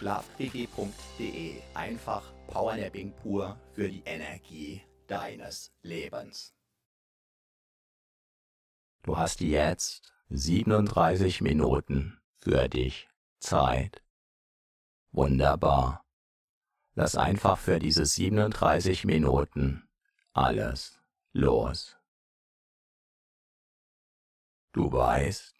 schlafpg.de. Einfach Powernapping pur für die Energie deines Lebens. Du hast jetzt 37 Minuten für dich Zeit. Wunderbar. Lass einfach für diese 37 Minuten alles los. Du weißt,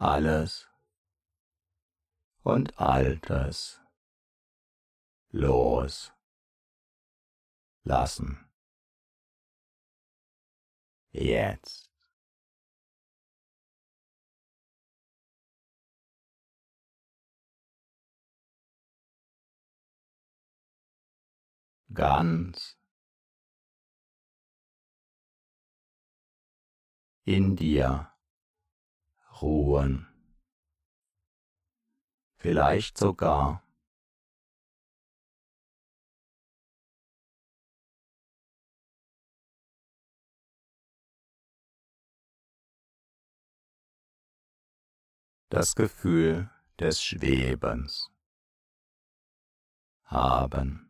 Alles. Und Altes los. Lassen. Jetzt. ganz. In dir ruhen, vielleicht sogar. Das Gefühl des Schwebens. Haben.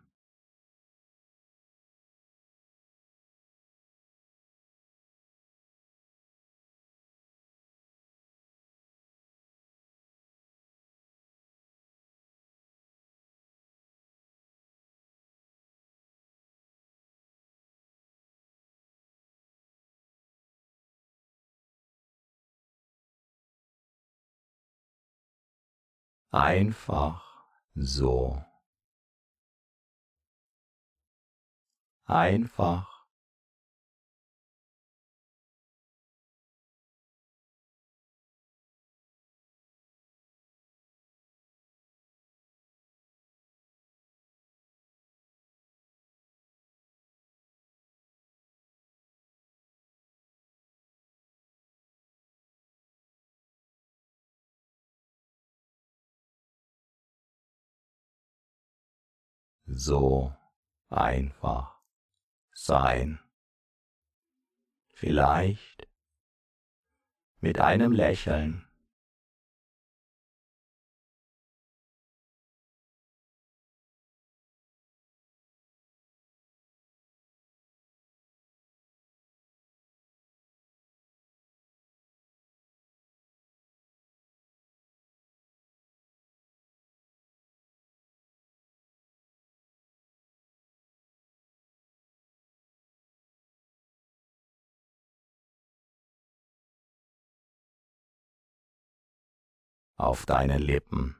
Einfach so. Einfach so einfach sein. Vielleicht mit einem Lächeln. Auf deinen Lippen.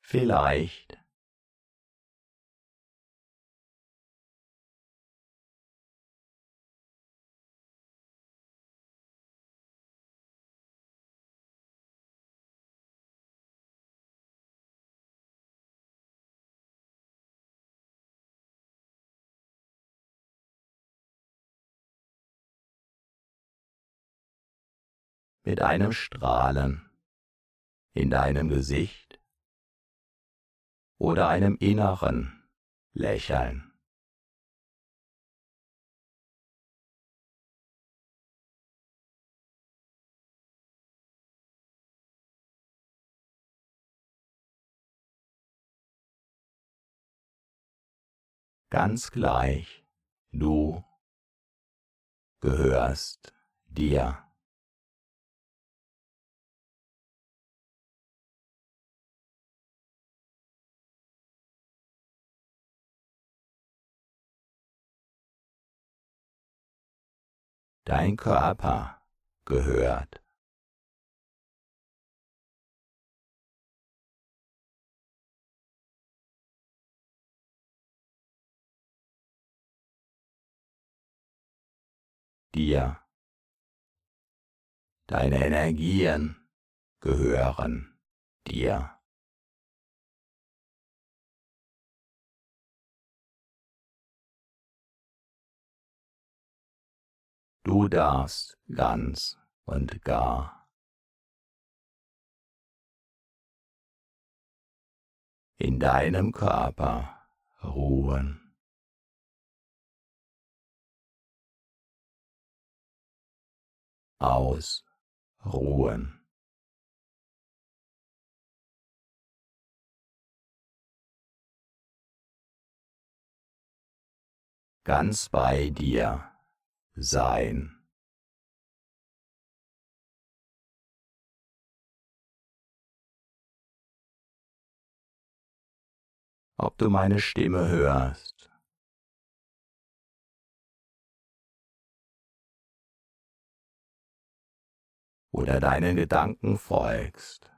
Vielleicht mit einem Strahlen in deinem Gesicht oder einem inneren Lächeln. Ganz gleich, du gehörst dir. Dein Körper gehört dir. Deine Energien gehören dir. Du darfst ganz und gar in deinem Körper ruhen. ausruhen. Ganz bei dir sein. Ob du meine Stimme hörst oder deinen Gedanken folgst.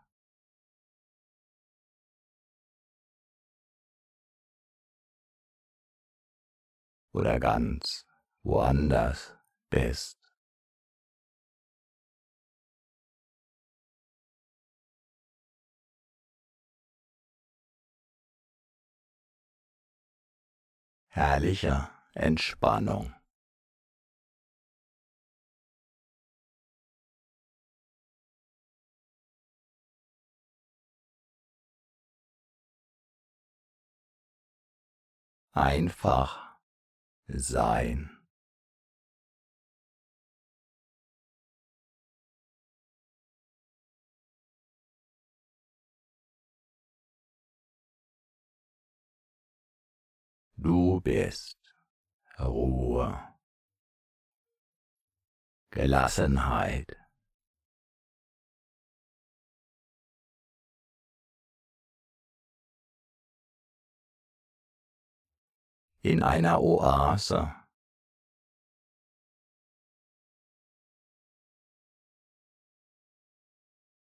Oder ganz woanders bist. Herrlicher Entspannung. einfach sein. Du bist Ruhe, Gelassenheit. in einer Oase.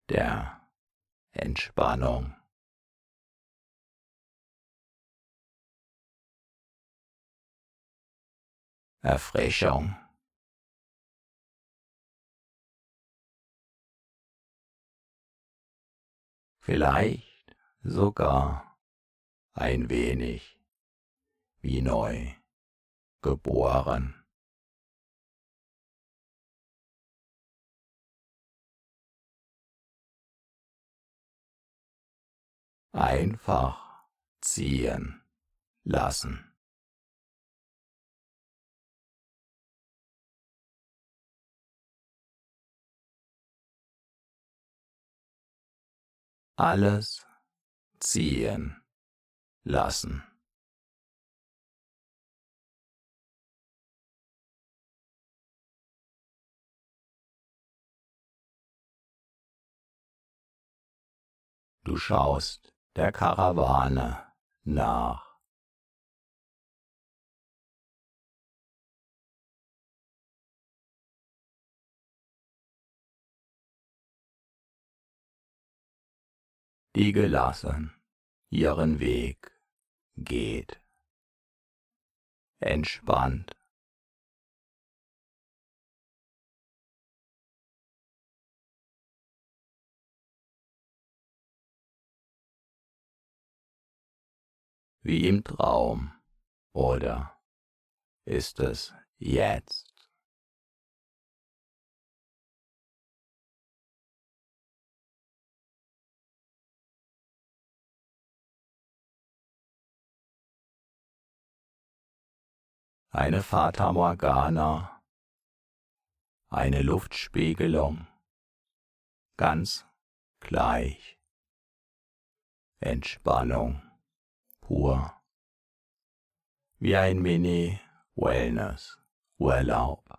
der Entspannung. Erfrischung. Vielleicht sogar ein wenig wie neu geboren. Einfach ziehen lassen. Alles ziehen lassen. Du schaust der Karawane nach. Die gelassen ihren Weg geht. Entspannt wie im Traum. Oder ist es jetzt? Eine Fata Morgana, eine Luftspiegelung, ganz gleich. Entspannung pur, wie ein Mini-Wellness-Urlaub.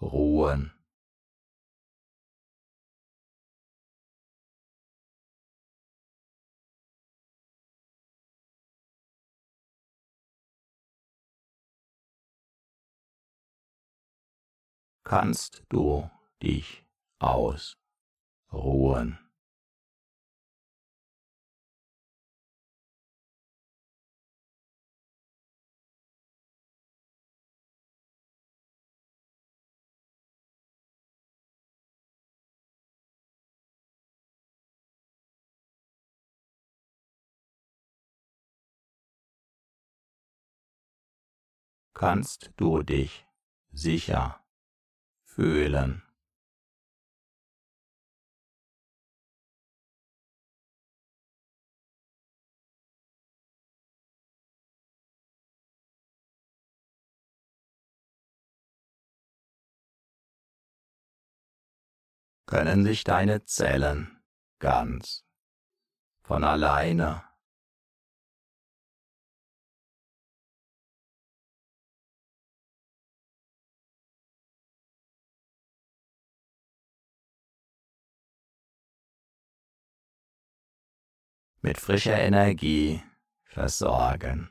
ruhen. Kannst du dich ausruhen. Kannst du dich sicher fühlen. können sich deine Zellen ganz von alleine mit frischer Energie versorgen.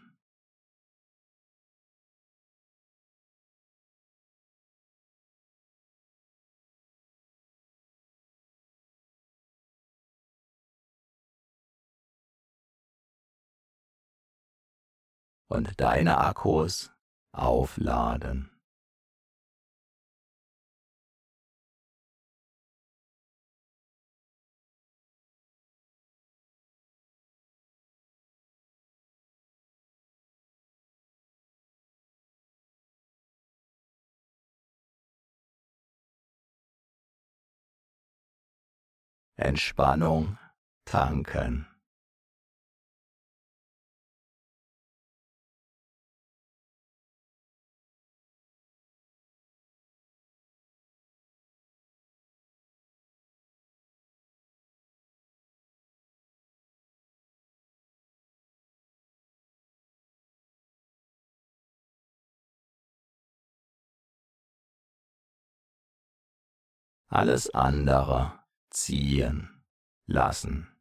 und deine Akkus aufladen. Entspannung tanken. Alles andere ziehen lassen.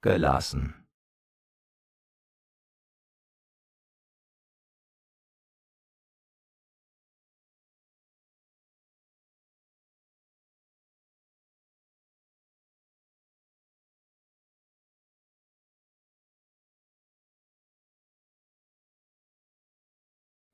gelassen.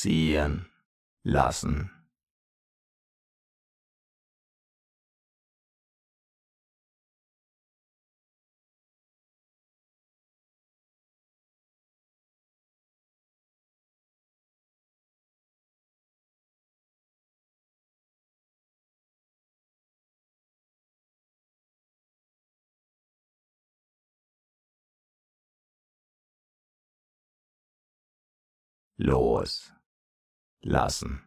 Ziehen lassen. Los lassen.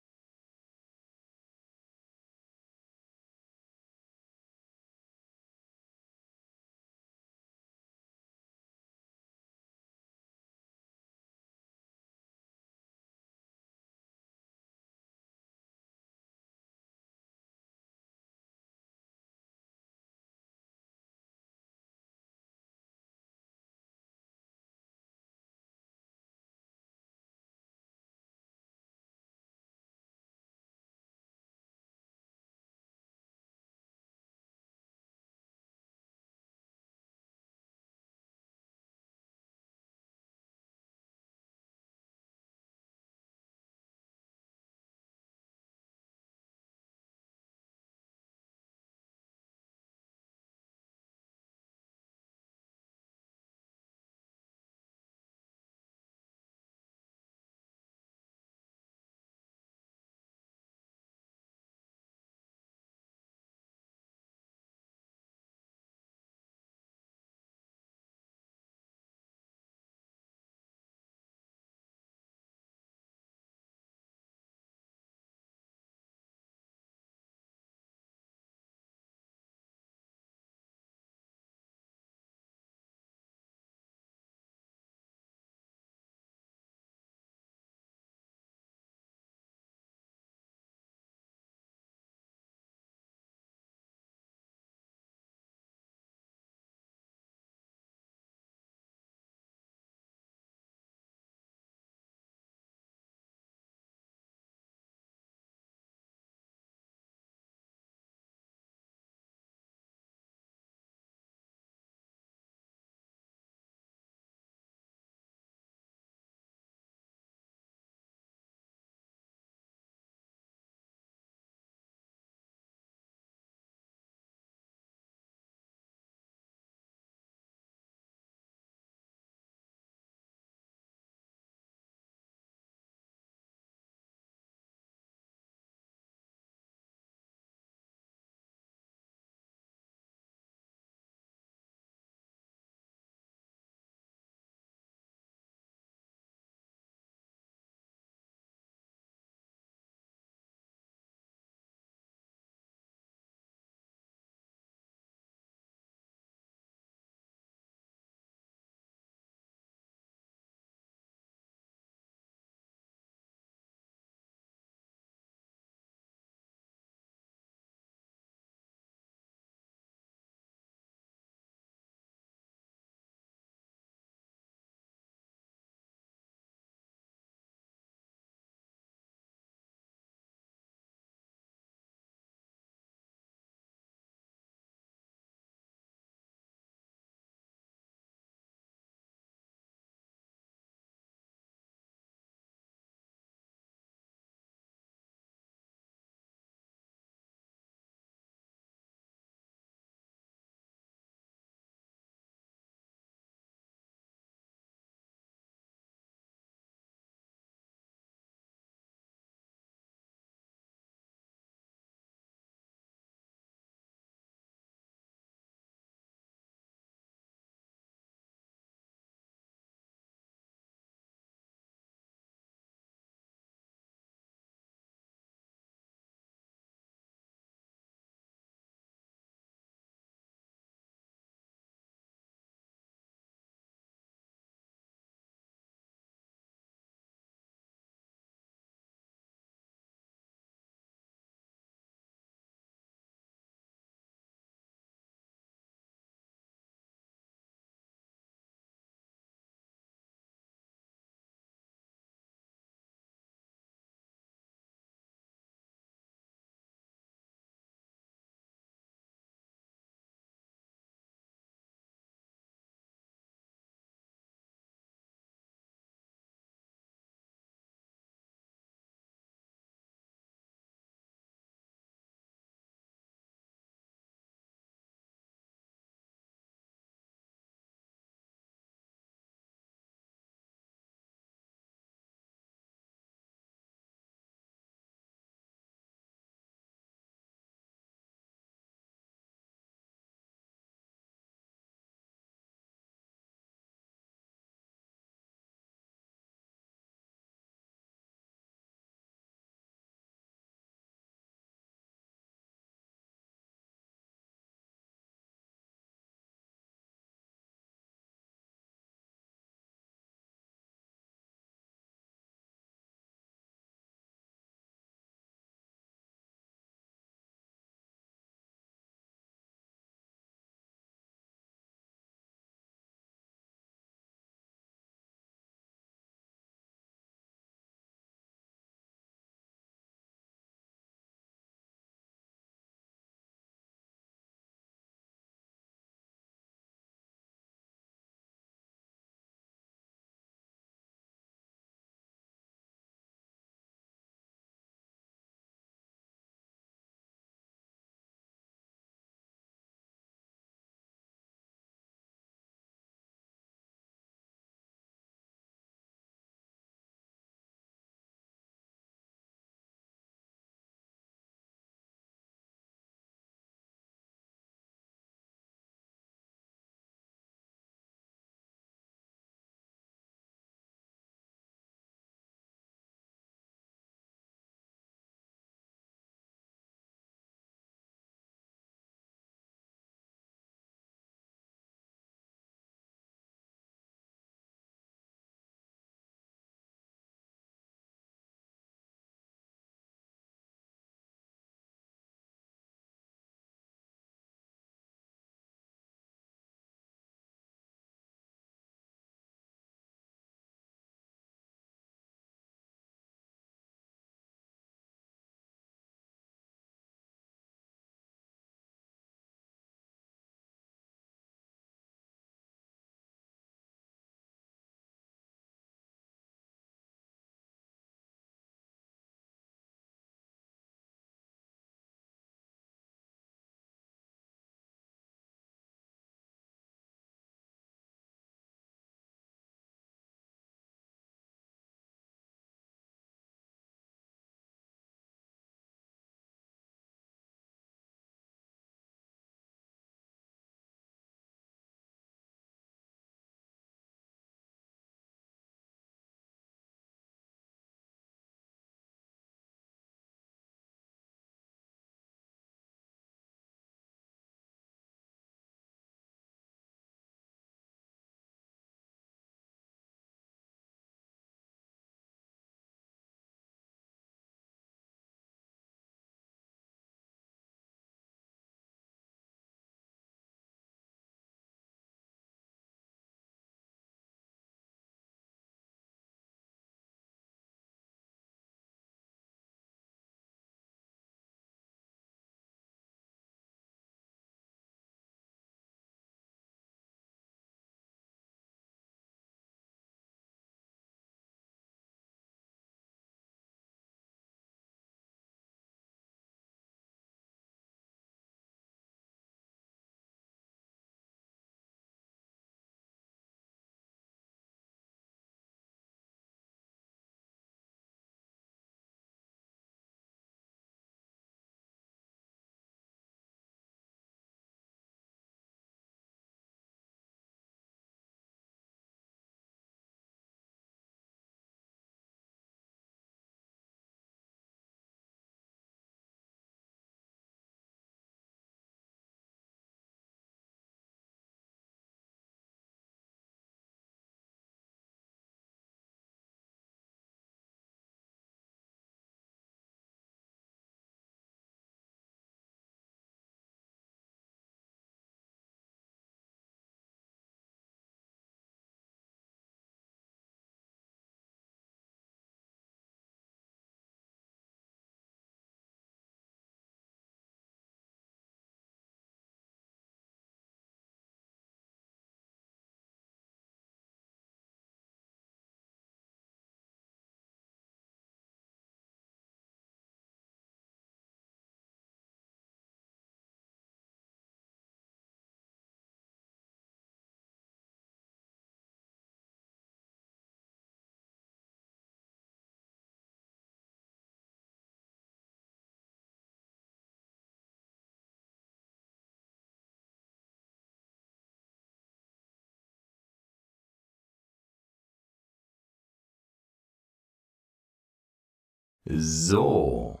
So.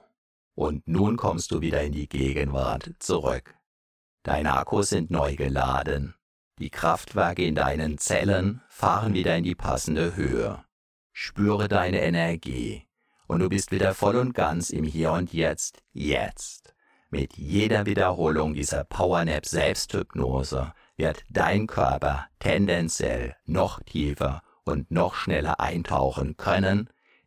Und nun kommst du wieder in die Gegenwart zurück. Deine Akkus sind neu geladen. Die Kraftwerke in deinen Zellen fahren wieder in die passende Höhe. Spüre deine Energie und du bist wieder voll und ganz im Hier und Jetzt, jetzt. Mit jeder Wiederholung dieser Powernap Selbsthypnose wird dein Körper tendenziell noch tiefer und noch schneller eintauchen können